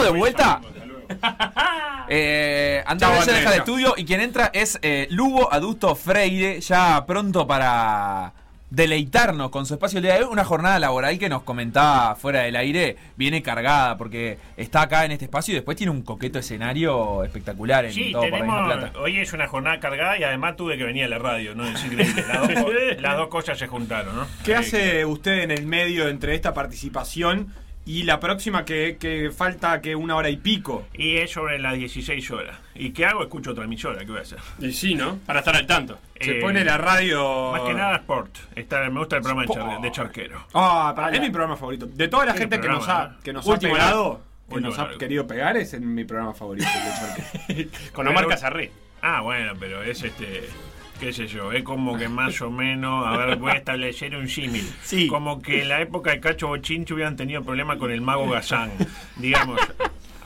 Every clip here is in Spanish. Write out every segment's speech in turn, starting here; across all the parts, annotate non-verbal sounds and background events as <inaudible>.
Estamos de vuelta. <laughs> Eh, Andrés Andrés, deja de estudio y quien entra es eh, Lugo Adusto Freire, ya pronto para deleitarnos con su espacio el día de hoy. Una jornada laboral que nos comentaba fuera del aire, viene cargada porque está acá en este espacio y después tiene un coqueto escenario espectacular en Sí, todo por tenemos, Plata. hoy es una jornada cargada y además tuve que venir a la radio, ¿no? Es <laughs> increíble. Las dos, las dos cosas se juntaron, ¿no? ¿Qué Eh, hace usted en el medio entre esta participación y la próxima que, que falta que una hora y pico? Y es sobre las 16 horas. ¿Y qué hago? Escucho otra emisora, ¿qué voy a hacer? Y sí, ¿no? Para estar al tanto. Se Eh, pone la radio. Más que nada Sport. Está, me gusta el programa de, Sport. de Charquero. Ah, para- es mi programa favorito. De toda la ¿Qué gente que nos ha, que nos Último ha pegado, que Último nos ha largo. querido pegar, es en mi programa favorito. el de Charque. <laughs> Con Omar Casarré. Ah, bueno, pero es este. Qué sé yo, es como que más o menos, a ver, voy a establecer un símil. Sí. Como que en la época de Cacho Bochinche hubieran tenido problemas con el mago Gazán. Digamos,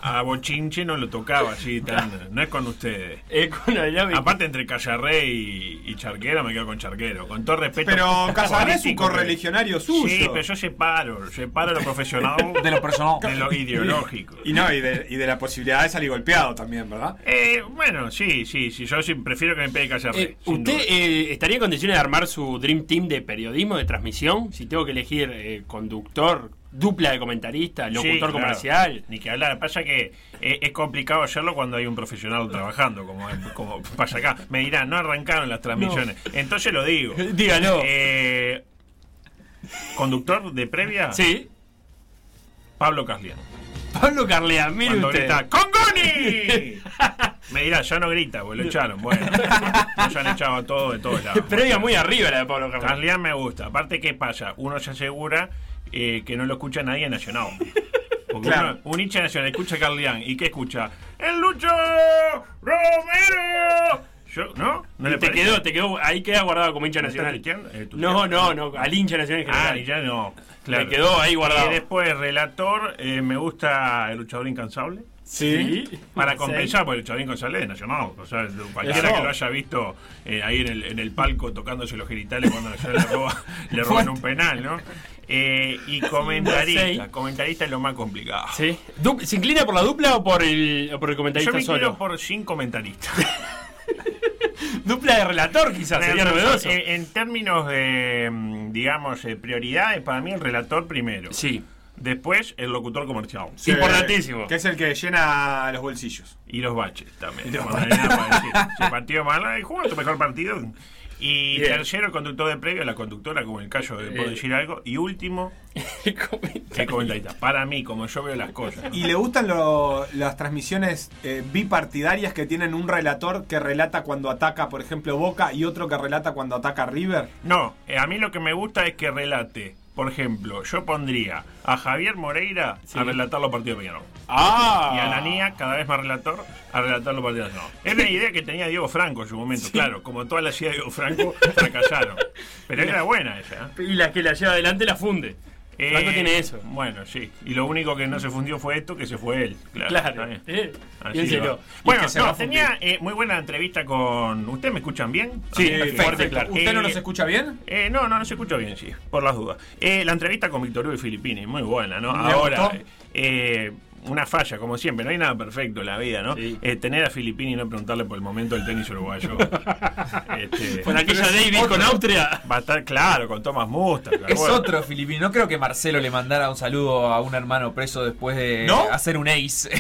a Bochinche no lo tocaba así tan. No es con ustedes. <laughs> Eh, con la llave. Aparte, entre Callarré y, y Charquero, me quedo con Charquero. Con todo respeto. Pero Casarré es un correligionario suyo. Sí, pero yo separo. Separo lo profesional <laughs> De lo personal. de lo ideológico. Y no, y de, y de la posibilidad de salir golpeado también, ¿verdad? Eh, bueno, sí, sí, sí. Yo sí prefiero que me pegue Callarré. Eh, ¿Usted eh, estaría en condiciones de armar su Dream Team de periodismo, de transmisión? Si tengo que elegir eh, conductor, dupla de comentarista, locutor Sí, claro. comercial. Ni que hablar. Pasa que eh, es complicado hacerlo cuando hay un profesional trabajando, como, como pasa acá. Me dirán, no arrancaron las transmisiones. Entonces lo digo. <laughs> Dígalo. Eh, conductor de previa, Sí. Pablo Caslián. Pablo Carleán, mire Cuando usted. grita, ¡Congoni! <laughs> Me dirá, ya no grita, porque lo echaron. Bueno, <laughs> nos han echado a todos de todos lados. Previa muy arriba la de Pablo Carleán. Caslián me gusta. Aparte, ¿qué pasa? Uno se asegura eh, que no lo escucha nadie en Nacional. <laughs> Porque Claro. uno- un hincha nacional escucha a Carlián y ¿qué escucha? ¡El Lucho Romero! Yo, ¿No? ¿No Y le te parece? quedó, te quedó, ahí queda guardado como hincha ¿Me estás nacional. Eh, No, no, no, al hincha nacional en Ah, general. y ya no. Claro. Me quedó ahí guardado. Y después, relator, eh, me gusta el luchador incansable. Sí. Para Sí. compensar, porque el luchador incansable es nacional. O sea, cualquiera Eso. que lo haya visto eh, ahí en el, en el palco tocándose los genitales cuando Nacional le, roba, <laughs> le roban un penal, ¿no? Eh, y <laughs> comentarista. Comentarista es lo más complicado. Sí. ¿Se inclina por la dupla o por el, o por el Yo comentarista me solo? inclino por sin comentarista. <laughs> Dupla de relator quizás, sería novedoso. En términos de, mm, digamos, eh, prioridades, para mí el relator primero. Sí. Después el locutor comercial. Sí. Importantísimo. Que es el que llena los bolsillos. Y los baches también. Si el partido malo, ay, juega tu mejor partido. Y Bien. tercero, el conductor de previo, la conductora, como el caso de puedo Eh. decir algo. Y último, <laughs> el comentarista. Para mí, como yo veo las cosas. ¿no? ¿Y le gustan lo- las transmisiones eh, bipartidarias que tienen un relator que relata cuando ataca, por ejemplo, Boca y otro que relata cuando ataca River? No, eh, a mí lo que me gusta es que relate. Por ejemplo, yo pondría a Javier Moreira a relatar los partidos de Peñarol. Ah. Y a Ananía, cada vez más relator, a relatar los partidos de Nacional. Es la idea que tenía Diego Franco en su momento. Claro, como todas las ideas de Diego Franco, fracasaron. <laughs> Pero era buena esa. ¿eh? Y la que la lleva adelante la funde. Franco Eh, tiene eso. Bueno, sí. Y lo único que no se fundió fue esto, que se fue él. Claro. Claro. Eh, Así va. Bueno, que no, tenía eh, muy buena entrevista con. ¿Ustedes me escuchan bien? Sí, Ah, fuerte, claro. ¿Usted no Eh, nos escucha bien? Eh, no, no, no se escucha bien, sí, por las dudas. Eh, la entrevista con Víctor Hugo y Filippini, muy buena, ¿no? ¿Le Ahora, eh, una falla, como siempre, no hay nada perfecto en la vida, ¿no? Sí. Eh, tener a Filippini y no preguntarle por el momento del tenis uruguayo. <laughs> este, Con aquella Davis con Austria. va a estar claro, con Thomas Musta. Es otro filipino. No creo que Marcelo le mandara un saludo a un hermano preso después de ¿No? hacer un ace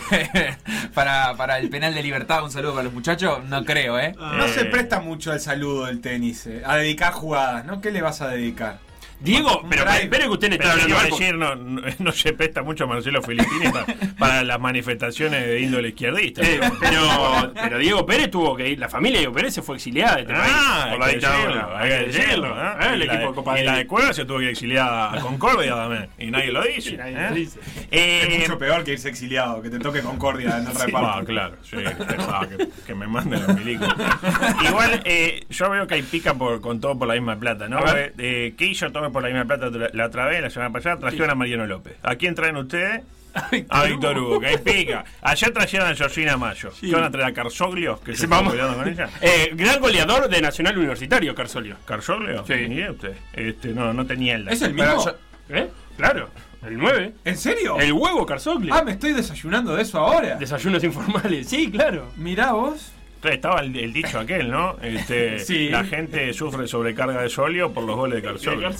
<laughs> para, para el penal de libertad. Un saludo para los muchachos. No creo, ¿eh? No se Eh. presta mucho al saludo del tenis, eh, a dedicar jugadas, ¿no? ¿Qué le vas a dedicar? Diego, pero espero que usted no está hablando iba a decir, no, no, no se presta mucho Marcelo Filippini para, para las manifestaciones de índole izquierdista. Eh, pero, pero Diego Pérez tuvo que ir, la familia de Diego Pérez se fue exiliada de este país Ah, por la hay que dictadura. decirlo, hay que decirlo. ¿eh? Eh, el equipo de- de Copa y la de Cueva se tuvo que ir exiliada a Concordia también. Y nadie lo dice. Nadie ¿eh? dice. Eh, Es mucho peor que irse exiliado, que te toque Concordia en el Sí, reparto. ah, claro, sí, <laughs> ah, que, que me manden los milicos. <laughs> Igual, eh, yo veo que hay pica por, con todo por la misma plata, ¿no? A. Eh, ¿Qué hizo todo por la misma plata la, la otra vez, la semana pasada? Trajeron a Mariano López. ¿A quién traen ustedes? <laughs> A Víctor Hugo, que hay pica. Ayer trajeron a Georgina Mayo. ¿Qué van a traer a Carsoglio? Que se Sí, está vamos. con ella. <laughs> Eh, gran goleador de Nacional Universitario, Carsolio. ¿Carsoglio? Sí. Mire usted. Este, no, no tenía el ¿Es el mismo? yo- ¿Eh? Claro, el 9. ¿En serio? El huevo Carsoglio. Ah, me estoy desayunando de eso ahora. Desayunos informales, sí, claro. Mirá vos. Estaba el, el dicho aquel, ¿no? Este, <laughs> Sí. La gente sufre sobrecarga de solio por los goles de. Carsolio.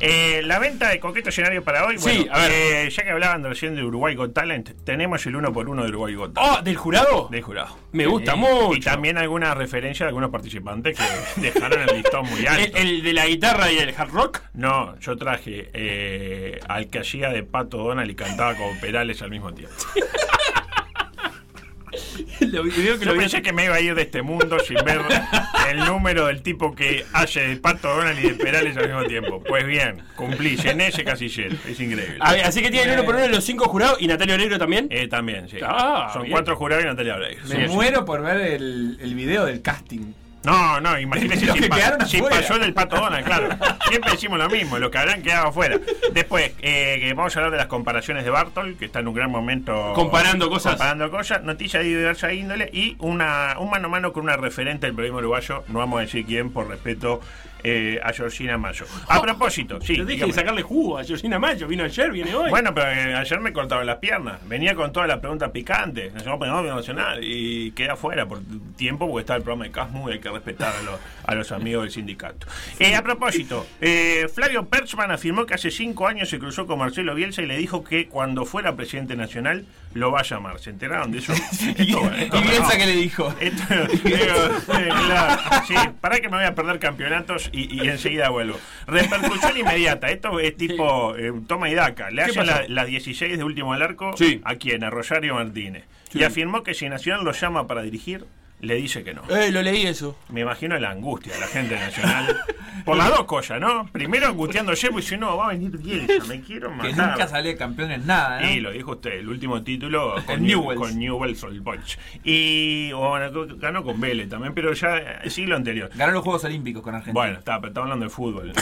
Eh, la venta de coqueto escenario para hoy. Sí, bueno, a ver. eh, ya que hablaban recién de Uruguay Got Talent, tenemos el uno por uno de Uruguay Got Talent. Oh, ¿del jurado? De jurado. Me gusta Eh, mucho. Y también alguna referencia de algunos participantes que <laughs> dejaron el listón muy alto. ¿El, el de la guitarra y el hard rock? No, yo traje eh, al que hacía de Pato Donald y cantaba con Perales al mismo tiempo. <laughs> <laughs> Lo que Yo lo vi- pensé que me iba a ir de este mundo sin ver el número del tipo que hace de Pato Donald y de Perales al mismo tiempo. Pues bien, cumplí, llené ese casillero. Es increíble. Ver, así que tiene el uno por uno de los cinco jurados y Natalia Oreiro también. Eh, también, sí. Ah, Son bien. cuatro jurados y Natalia Oreiro. Me muero por ver el, el video del casting. No, no, imagínese <laughs> si, que pa- si pasó del Pato Donald, claro. Siempre decimos lo mismo, los que habrán quedado afuera. Después, eh, que vamos a hablar de las comparaciones de Bartol, que está en un gran momento. Comparando cosas. Comparando cosas, noticias de diversa índole y una, un mano a mano con una referente del periodismo uruguayo, no vamos a decir quién, por respeto eh, a Georgina Mayo. A propósito, sí. Yo dije de sacarle jugo a Georgina Mayo. Vino ayer, viene hoy. Bueno, pero eh, ayer me cortaron las piernas. Venía con todas las preguntas picantes. Nacional Penal Nacional. Y quedé afuera por tiempo porque está el programa de Casmu y hay que respetar a los, a los amigos del sindicato. Eh, a propósito, eh, Flavio Perchman afirmó que hace cinco años se cruzó con Marcelo Bielsa y le dijo que cuando fuera presidente nacional lo va a llamar. ¿Se enteraron de eso? <laughs> Esto- esto- ¿Y Bielsa no. qué le dijo? Esto- digo, <laughs> eh, claro, sí, para que me voy a perder campeonatos y, y enseguida vuelvo. Repercusión inmediata. Esto es tipo eh, toma y daca. Le ¿Qué hacen pasó? la- las 16 de último al arco Sí. a quién? A Rosario Martínez. Y afirmó que si Nacional lo llama para dirigir, le dice que no. Eh, lo leí eso. Me imagino la angustia de la gente Nacional. Por las dos cosas, ¿no? Primero angustiándose porque si no, va a venir Bielsa, me quiero Que matar. nunca sale campeón en nada, ¿no? Y lo dijo usted, el último título <laughs> con, El Newell's. con Newell's Old Boys. Y bueno, ganó con Vélez también, pero ya el siglo anterior. Ganó los Juegos Olímpicos con Argentina. Bueno, está, pero estaba hablando de fútbol,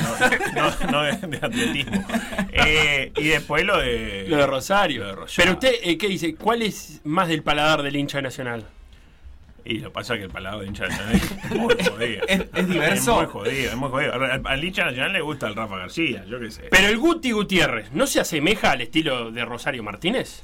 no, no- no de, de atletismo. Eh, y después lo de. Lo de Rosario. Lo de Rosario. Pero usted, eh, ¿qué dice? ¿Cuál es más del paladar del hincha nacional? Y lo pasa que el palado de hincha nacional es muy <laughs> jodido. ¿Es- es diverso? Es muy jodido, es muy jodido. Al, al hincha nacional le gusta el Rafa García, yo qué sé. Pero el Guti Gutiérrez, ¿no se asemeja al estilo de Rosario Martínez?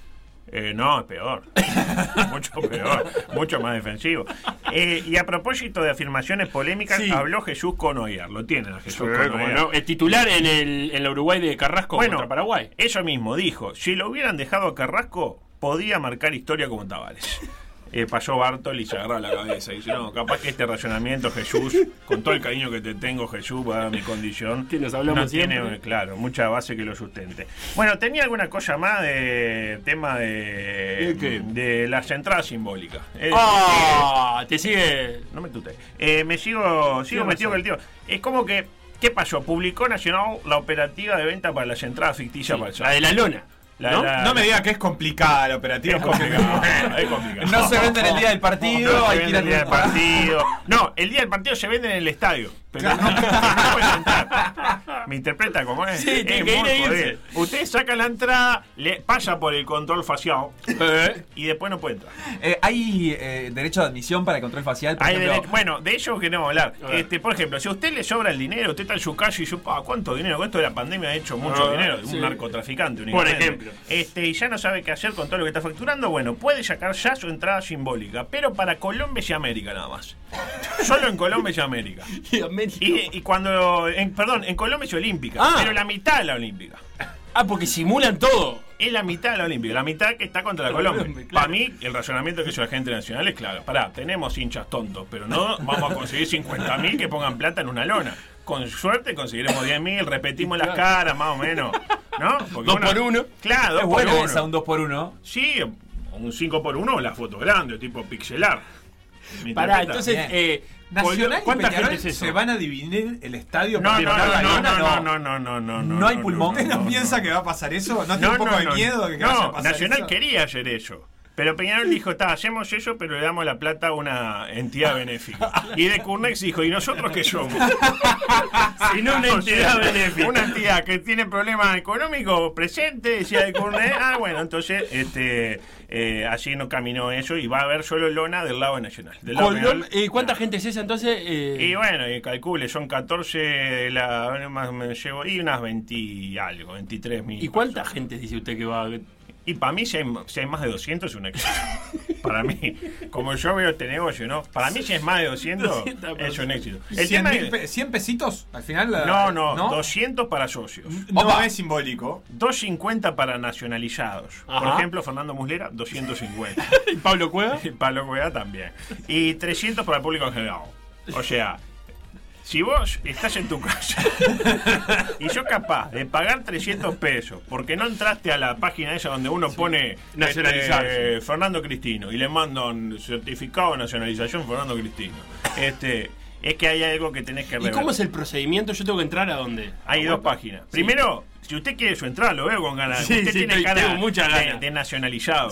Eh, no, es peor. <laughs> mucho peor. Mucho más defensivo. Eh, y a propósito de afirmaciones polémicas, Sí. habló Jesús Conoyer. Lo tienen a Jesús Conoyer. no, el titular en, el, en la Uruguay de Carrasco Bueno, contra Paraguay. Eso mismo, dijo. Si lo hubieran dejado a Carrasco, podía marcar historia como Tavares. Eh, pasó Bartol y se agarró la cabeza. Y dice, no, capaz que este racionamiento, Jesús, con todo el cariño que te tengo, Jesús, para mi condición, Que nos hablamos no tiene, siempre. claro, mucha base que lo sustente. Bueno, tenía alguna cosa más de tema de, ¿De qué? de las entradas simbólicas. Eh, ¡Ah! Te sigue. no me tute. Eh, me sigo, sigo ¿Qué metido con el tío. Es como que, ¿qué pasó? Publicó Nacional la operativa de venta para las entradas ficticias para el La de la lona. La- ¿no? la- No me diga que es complicada la operativa. Es complicado, es complicado. No se venden el día del partido, No se hay que ir vende el día del partido. <laughs> No, el día del partido se vende en el estadio. Pero no, no pueden entrar. ¿Me interpreta cómo es? Sí, es tiene que ir e. Usted saca la entrada, le pasa por el control facial Eh, y después no puede entrar. Eh, ¿Hay eh, derecho de admisión para el control facial? Por Hay ejemplo? bueno, de ello queremos hablar. Este, por ejemplo, si a usted le sobra el dinero, usted está en su calle y dice, "Pa, ¿cuánto dinero? Con esto de la pandemia ha hecho mucho Ah, dinero, de un sí. narcotraficante Por únicamente. ejemplo. Este, y ya no sabe qué hacer con todo lo que está facturando, bueno, puede sacar ya su entrada simbólica, pero para Colombia y América nada más. Solo en Colombia y América. <laughs> y América. Y, y cuando, en- perdón, en Colombia es olímpica, Ah. pero la mitad de la olímpica. Ah, porque simulan todo. Es la mitad de la olímpica, la mitad que está contra la Colombia. Claro. Para mí, el razonamiento que hizo la gente nacional es claro. Pará, tenemos hinchas tontos, pero no vamos a conseguir 50.000 que pongan plata en una lona. con suerte conseguiremos 10.000, repetimos las caras más o menos. ¿No? Porque Dos por uno. Claro, dos Es por bueno uno. esa, un 2 por 1 Sí, un 5 por 1 o la foto grande, tipo pixelar. ¿Me Pará, entonces, eh, Nacional y ¿cuánta Peñarol gente es eso? se van a dividir el estadio No, para no, no, no, no, no, no, no, no, no. No hay pulmón. ¿Usted no, piensa que va a pasar eso? ¿No tiene un poco de miedo de que no, vaya a pasar Nacional eso? quería hacer eso. Pero Peñarol dijo, está, hacemos eso, pero le damos la plata a una entidad benéfica. Y de Curnex dijo, ¿y nosotros qué somos? <laughs> Si no, una entidad benéfica. Una entidad que tiene problemas económicos presente, decía de Curnex. Ah, bueno, entonces este, eh, así no caminó eso y va a haber solo lona del lado Nacional. Del lado Peñarol, eh, ¿Cuánta gente es esa entonces? Eh, Y bueno, y calcule, son 14, de la, más me llevo, y unas 20 y algo, 23 mil. ¿Y cuánta gente dice usted que va? Y para mí, si hay, si hay más de 200, es un éxito. <laughs> para mí, como yo veo este negocio, ¿no? Para mí, si es más de 200, 200 es un éxito. El 100, tema mil es- pe- 100 pesitos al final. la- No, no, 200 para socios. No Opa. es simbólico. 250 para nacionalizados. Por Ajá. ejemplo, Fernando Muslera, 250. <laughs> ¿Y Pablo Cueva? <laughs> y Pablo Cueva también. Y 300 para el público en general. O sea, si vos estás en tu casa <laughs> y yo capaz de pagar 300 pesos porque no entraste a la página esa donde uno pone Nacionalizarse. este, Fernando Cristino y le mandan certificado de nacionalización Fernando Cristino. Este, es que hay algo que tenés que ¿Y rever. cómo es el procedimiento? ¿Yo tengo que entrar a dónde? Hay dos páginas. Primero, si usted quiere su entrada, lo veo con ganas. Sí, usted sí, tiene cara tengo muchas de- ganas. de nacionalizado.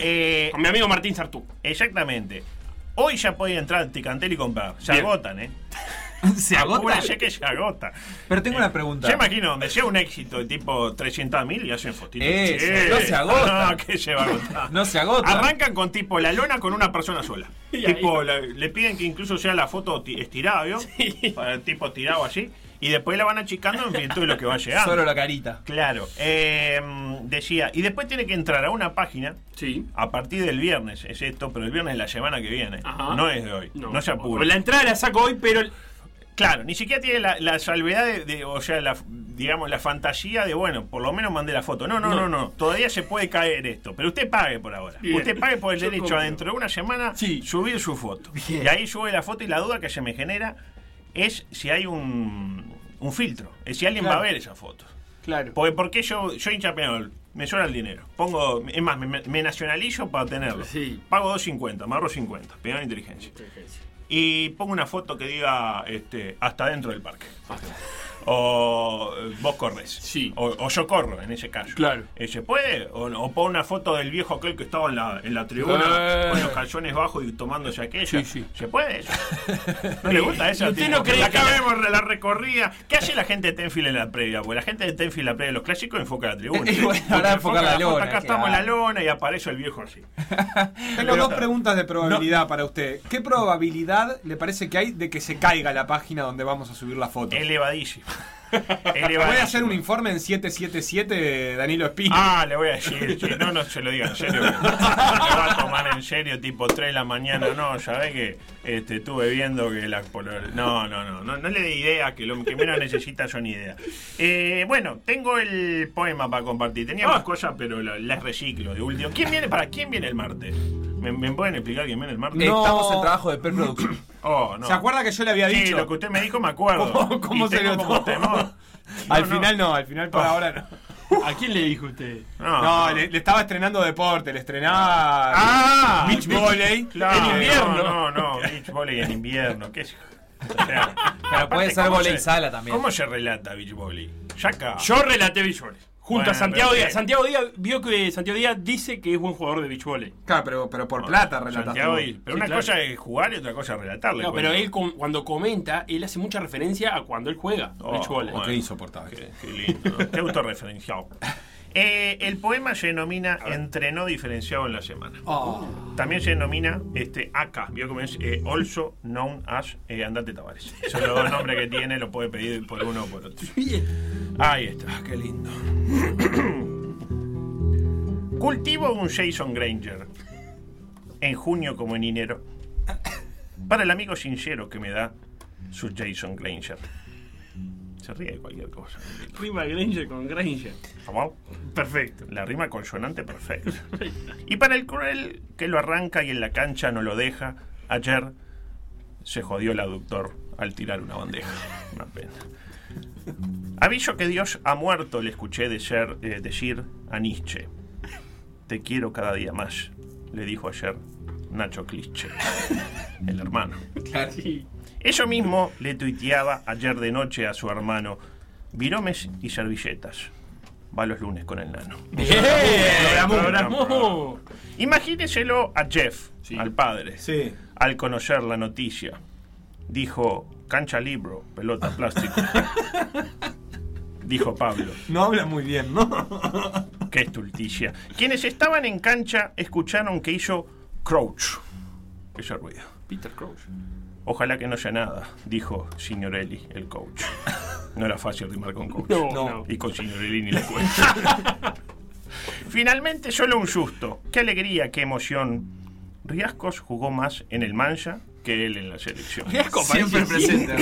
Eh, Con mi amigo Martín Sartú. Exactamente. Hoy ya puede entrar al Ticantel y comprar. Se Bien. agotan, ¿eh? <laughs> <laughs> ¿Se agota? Apúrense que se agota. Pero tengo una pregunta. Yo imagino donde sea un éxito de tipo 300.000 y hacen fotitos. Eso, Che, no se agota. <laughs> No, que se va a agotar. No se agota. Arrancan con tipo la lona con una persona sola. <laughs> Y tipo, la- le piden que incluso sea la foto ti- estirada, ¿vio? Para- tipo tirado así. Y después la van achicando en virtud de lo que va llegando. Solo la carita. Claro. Eh, decía, y después tiene que entrar a una página Sí. a partir del viernes, es esto, pero el viernes es la semana que viene. Ajá. No es de hoy. No, se apure. La entrada la saco hoy, pero. Claro, ni siquiera tiene la, la salvedad de, de- o sea, la, digamos, la fantasía de, bueno, por lo menos mandé la foto. No, no, no, No. no. Todavía se puede caer esto. Pero usted pague por ahora. Bien. Usted pague por el Yo derecho confío. a dentro de una semana Sí. subir su foto. Bien. Y ahí sube la foto y la duda que se me genera es si hay un, un filtro. Es si alguien Claro. va a ver esa foto. Claro. Porque, porque yo, yo hincha Peñarol, me sobra el dinero. Pongo, es más, me, me nacionalizo para tenerlo. Sí. Pago 2.50, me ahorro 50, Peñarol Inteligencia. Y pongo una foto que diga este, hasta dentro del parque. O eh, vos corres. Sí. O, o yo corro, en ese caso. Claro. Eh, ¿Se puede? O, o pongo una foto del viejo aquel que estaba en la, en la tribuna Eh. con los calzones bajos y tomándose aquella. Sí, sí. ¿Se puede eso? <laughs> ¿No le gusta eso? ¿Y usted no cree acá que- vemos la recorrida. ¿Qué hace la gente de Tenfield en la previa? Porque la gente de Tenfield en la previa de los clásicos enfoca la tribuna. <laughs> Bueno, ahora enfoca la lona, Acá estamos en la lona y aparece el viejo así. <laughs> Tengo dos preguntas de probabilidad para usted. ¿Qué probabilidad le parece que hay de que se caiga la página donde vamos a subir la foto? Elevadísimo. ¿Puede Elevadísimo. hacer un informe en 777 de Danilo Espina? Ah, le voy a decir, che, no, no se lo diga en serio. Me va a tomar en serio, tipo 3 de la mañana. No, ya ve que este, estuve viendo que la. No, no, no, no, no le dé idea, que lo que menos necesita son ideas. Eh, bueno, tengo el poema para compartir. Tenía más cosas, pero la- las reciclo de último. ¿Quién viene? ¿Para quién viene el martes? ¿Me, me pueden explicar quién viene el martes? No. Estamos en trabajo de preproducción. <clears throat> Oh, no. ¿Se acuerda que yo le había Sí, dicho? lo que usted me dijo me acuerdo. ¿Cómo- se lo tomó? <laughs> al final no, al final por Ah. ahora no. <laughs> ¿A quién le dijo usted? No, No, le, le estaba estrenando deporte, le estrenaba Ah, beach volley. Claro, En invierno. No, no, no, beach volley en invierno. ¿Qué es? O sea, Pero aparte, puede ser ¿cómo volei se- sala también. ¿Cómo se relata beach volley? Ya acá. Yo relaté visuales. Junto Bueno, a Santiago Díaz. Santiago Díaz vio que Santiago Díaz dice que es buen jugador de beach volley. Claro, pero, pero por plata relataste Santiago Pero Sí, una claro. cosa es jugar y otra cosa es relatarle. No, pero él cuando comenta, él hace mucha referencia a cuando él juega Oh, beach volley. bueno. Qué insoportable. Qué, qué lindo, ¿no? Qué autorreferenciado. <laughs> Eh, el poema se denomina Entrenó diferenciado en la semana. Oh. También se denomina este, acá, vio cómo es eh, also known as eh, Andate Tavares. Son los dos nombres que tiene, lo puede pedir por uno o por otro. <laughs> Ahí está, qué lindo. <clears throat> Cultivo un Jason Granger en junio como en enero para el amigo sincero que me da su Jason Granger. Se ríe de cualquier cosa. Rima Granger con Granger. ¿Cómo? Perfecto. La rima consonante perfecta. <laughs> Y para el cruel que lo arranca y en la cancha no lo deja, ayer se jodió el aductor al tirar una bandeja. Una pena. Aviso que Dios ha muerto, le escuché decir, eh, decir a Nietzsche. Te quiero cada día más, le dijo ayer Nacho Cliché, el hermano. Sí. Eso mismo le tuiteaba ayer de noche a su hermano. Viromes y servilletas. Va los lunes con el nano. Programó. Imagíneselo a Jeff, Sí. al padre, Sí. al conocer la noticia. Dijo, cancha libro, pelota plástico. <laughs> Dijo Pablo, No habla muy bien, ¿no? <laughs> qué estulticia. Quienes estaban en cancha escucharon que hizo Crouch. Ese ruido. Peter Crouch. Ojalá que no sea nada, dijo Signorelli, el coach. No era fácil rimar con coach. No. Y con Signorelli ni le cuento. <laughs> Finalmente, solo un susto. Qué alegría, qué emoción. Riascos jugó más en el Mancha que él en la selección. <laughs> Siempre presente.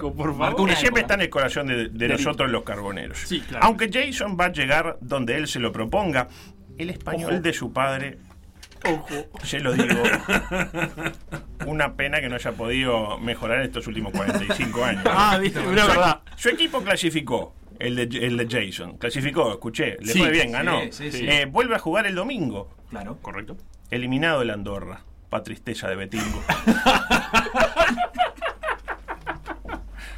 Por favor. siempre está en el corazón de, de nosotros los carboneros. Sí, claro. Aunque Jason va a llegar donde él se lo proponga, el español Ojo. de su padre, Ojo. se lo digo, una pena que no haya podido mejorar estos últimos 45 años. Ah, viste, verdad. Su equipo clasificó. El de, el de Jason. Clasificó, escuché. Le Sí, fue bien, ganó. sí, sí, sí. Eh, vuelve a jugar el domingo. Claro. Correcto. Eliminado el Andorra. Pa' tristeza de Betingo. <laughs>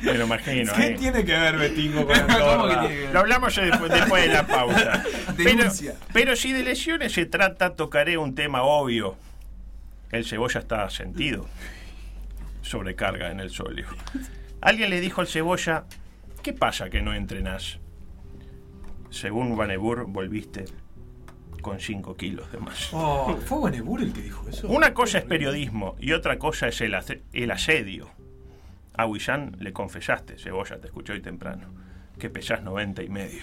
Me lo imagino. ¿Qué eh. tiene que ver Betingo con. <laughs> Lo hablamos después, después de la pausa. <laughs> Pero, Denuncia. pero si de lesiones se trata, tocaré un tema obvio. El cebolla está sentido. Sobrecarga en el solio. Alguien le dijo al cebolla, ¿qué pasa que no entrenás? Según Vanebur, volviste con 5 kilos de más. Oh, ¿Fue Buenebur el que dijo eso? Una cosa es periodismo y otra cosa es el, el asedio. A Huillán le confesaste, Cebolla, te escuché hoy temprano, que pesás 90 y medio.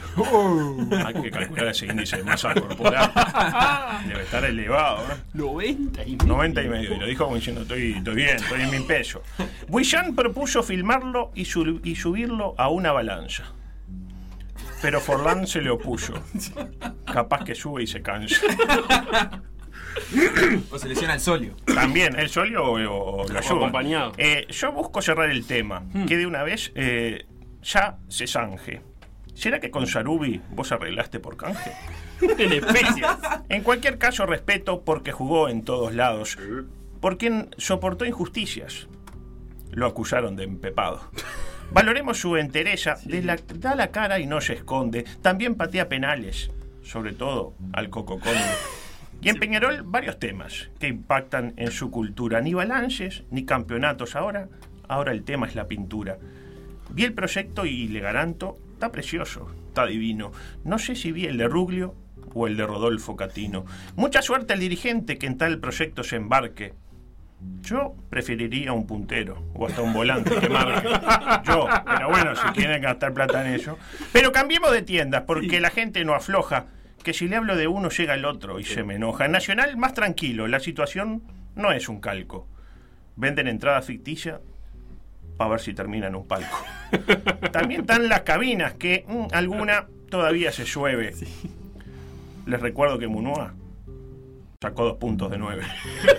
Hay que calcular ese índice de masa corporal. <laughs> Debe estar elevado, ¿no? 90 y medio. 90 y medio. Y lo dijo como diciendo, estoy, estoy bien, estoy en mi peso. Huillán propuso filmarlo y, su- y subirlo a una balanza. Pero Forlán se le opuso. Capaz que sube y se cansa. O se lesiona el solio. También, el solio o, o- ayuda. acompañado. Eh, yo busco cerrar el tema, que de una vez eh, ya se zanje. ¿Será que con Sarubi vos arreglaste por canje? <laughs> En especias. En cualquier caso, respeto porque jugó en todos lados. Por quien soportó injusticias. Lo acusaron de empepado. Valoremos su entereza. de la- da la cara y no se esconde. También patea penales. Sobre todo al Coco Conde. <laughs> Y en Peñarol varios temas que impactan en su cultura. Ni balances, ni campeonatos ahora. Ahora el tema es la pintura. Vi el proyecto y le garanto, está precioso, está divino. No sé si vi el de Ruglio o el de Rodolfo Catino. Mucha suerte al dirigente que en tal proyecto se embarque. Yo preferiría un puntero o hasta un volante que marque. Yo, pero bueno, si quieren gastar plata en eso. Pero cambiemos de tiendas porque la gente no afloja. Que si le hablo de uno llega el otro y se me enoja. En Nacional, más tranquilo, la situación no es un calco. Venden entrada ficticia para ver si termina en un palco. <laughs> También están las cabinas, que mm, alguna todavía se llueve. Les recuerdo que Munua sacó dos puntos de nueve.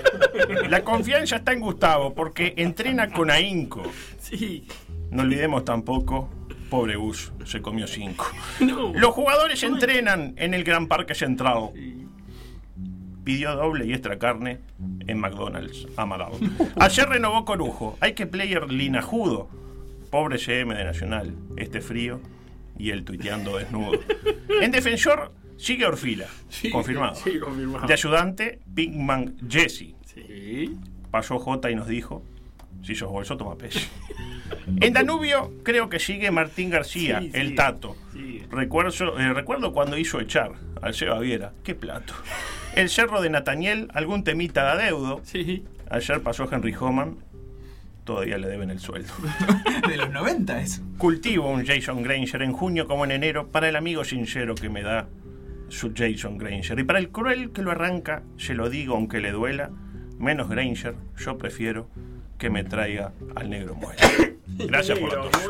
<laughs> La confianza está en Gustavo porque entrena con ahínco. Sí. No olvidemos tampoco, pobre Gus, se comió cinco. <laughs> No. Los jugadores entrenan en el Gran Parque Central. Pidió doble y extra carne en McDonald's, Amaral. Ayer renovó Corujo. Hay que player linajudo. Pobre CM de Nacional. Este frío y el tuiteando desnudo. En defensor sigue Orfila. confirmado. Sí, confirmado. De ayudante, Pigman Jesse. Sí. Pasó J y nos dijo: Si sos bolso, toma pez. En Danubio creo que sigue Martín García, Sí, el. Tato. Recuerdo, eh, recuerdo cuando hizo echar al Seba Viera. ¡Qué plato! El cerro de Nataniel, algún temita de adeudo. Sí. Ayer pasó Henry Homan. Todavía le deben el sueldo. <laughs> De los 90 eso. Cultivo un Jason Granger en junio como en enero para el amigo sincero que me da su Jason Granger. Y para el cruel que lo arranca, se lo digo aunque le duela, menos Granger, yo prefiero que me traiga al negro muela. Gracias por la tos.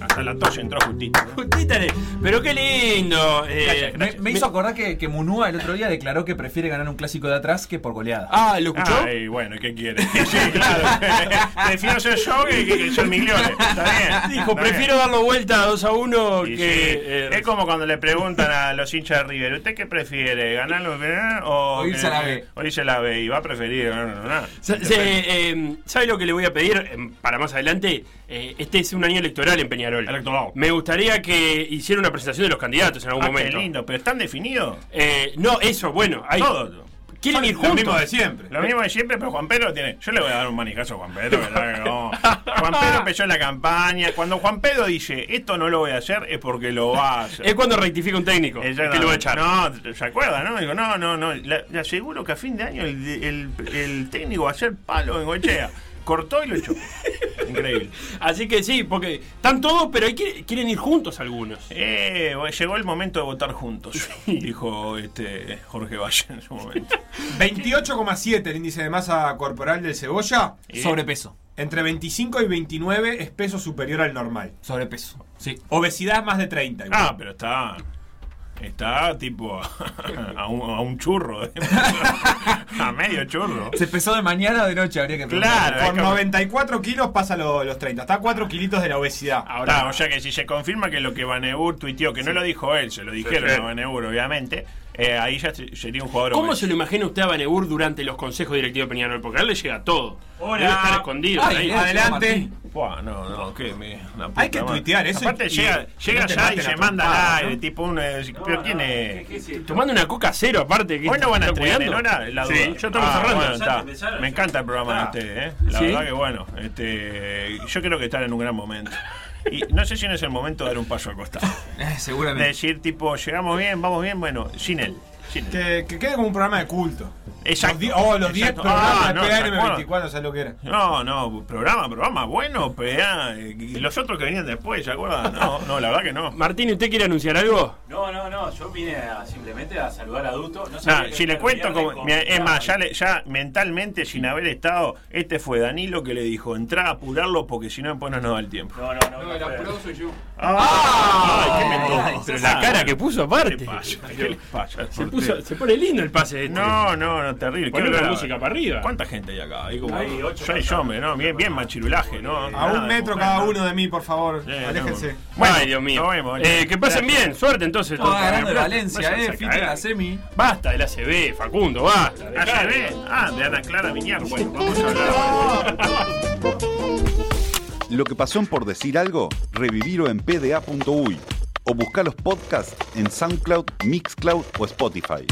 Hasta la tos entró justito. Justita le- Pero qué lindo. eh, Gracias, Me, me hizo acordar que, que Munúa el otro día declaró que prefiere ganar un clásico de atrás que por goleada. Ah, ¿lo escuchó? Ay, bueno, ¿qué quiere? <laughs> Sí, claro. <laughs> Prefiero ser yo que, que, que ser Migliore. Está bien. <laughs> Dijo, está prefiero bien. darlo vuelta 2 a 1 Y que. sí, eh, es como cuando le preguntan a los hinchas de River, ¿usted qué prefiere? ¿Ganarlo o, O irse a la B. O irse a la B. Y va a preferir ganar eh, ¿Sabe lo que le voy a pedir eh, para más adelante? Eh, este es un año electoral en Peñarol. Electoral. Me gustaría que hiciera una presentación de los candidatos en algún Ah, qué momento. lindo, pero están definidos. Eh, no, eso, bueno. Hay, Todo. ¿Quieren ir Lo juntos? mismo de siempre. Lo mismo de siempre, pero Juan Pedro tiene. Yo le voy a dar un manijazo a Juan Pedro. ¿verdad que no? <laughs> Juan Pedro empezó en la campaña. Cuando Juan Pedro dice esto no lo voy a hacer, es porque lo va a <laughs> hacer. Es cuando rectifica un técnico. Ella que lo va a echar. No, ¿se acuerda, no? Digo, no, no, no. Le, aseguro que a fin de año el, el- el técnico va a hacer palo en Gochea. Cortó y lo echó. <laughs> Increíble. Así que sí, porque están todos, pero hay que- quieren ir juntos algunos. Eh, llegó el momento de votar juntos, dijo este Jorge Valle en su momento. <laughs> 28,7 el índice de masa corporal del cebolla. Y- Sobrepeso. Entre 25 y 29 es peso superior al normal. Sobrepeso. Sí. Obesidad más de 30. igual. Ah, pero está. Está tipo <laughs> a un, a un churro. <laughs> a medio churro. ¿Se pesó de mañana o de noche? Habría que Claro. Por es que- 94 kilos pasa lo- los 30. Está a 4 kilitos de la obesidad. Ahora, o sea que si se confirma que lo que Baneur tuiteó, que no lo dijo él, se lo dijeron sí. a Baneur, obviamente, eh, ahí ya se- sería un jugador. ¿Cómo se lo imagina usted a Banebur durante los consejos directivos de Peñarol? Porque a él le llega todo. Hola. Debe estar escondido. Ay, ahí. Adelante. Buah, no, no, me. puta Hay que tuitear eso Aparte, y- llega, y llega allá y se a manda al aire, ¿no? tipo un. eh, ¿Pero quién es? Tomando una coca cero aparte. que Hoy no van a está entregar en cuidando. hora la Sí, duda. yo estamos Ah, cerrando. bueno, está. Empezaron, Me encanta el programa de Ah. ustedes, ¿eh? La ¿Sí? verdad que bueno. Este, yo creo que están en un gran momento. Y no sé si no es el momento de dar un paso al costado. Eh, De seguramente. decir, tipo, llegamos bien, vamos bien, bueno, sin él. Que, que quede como un programa de culto. Exacto. Los oh, los 10 Exacto. programas Ah, de no, ¿se acuerdan? PAM24, ¿sabes lo que era? No, no, programa, programa bueno, PA. Y los otros que venían después, ¿se acuerdan? No, no, la verdad que no. Martín, ¿usted quiere anunciar algo? No, no, no, yo vine a, simplemente a saludar a Duto. No Ah, que si le cuento, como, es más, ya, le- ya mentalmente, sin haber estado, este fue Danilo que le dijo, entrá a apurarlo porque si no, después no nos da el tiempo. No, no, no. no fue- soy yo. ¡Ay, qué! Ah, Pero la cara que puso aparte. ¿Qué pasa? ¿Qué pasa? Se, puso- se pone lindo el pase este. No, no, no, terrible. Ponle ¿Qué la música para arriba. ¿Cuánta gente hay acá? Hay como Hay ocho seis hombres, ¿no? Bien, bien machirulaje, ¿no? A Nada un metro cada uno de mí, por favor. Sí, Aléjense. no. Bueno, Ay, Dios mío. nos vemos. Eh, que pasen bien, suerte entonces. Estaba ganando de Pero- Valencia, eh. en la semi. Basta del ACB, Facundo, basta. Ah, dejá ¿se de- ve? Ah, de Ana Clara Viñar. Bueno, <laughs> vamos a hablar. Lo que pasó en Por Decir Algo, revivirlo en pda.uy o buscar los podcasts en SoundCloud, Mixcloud o Spotify.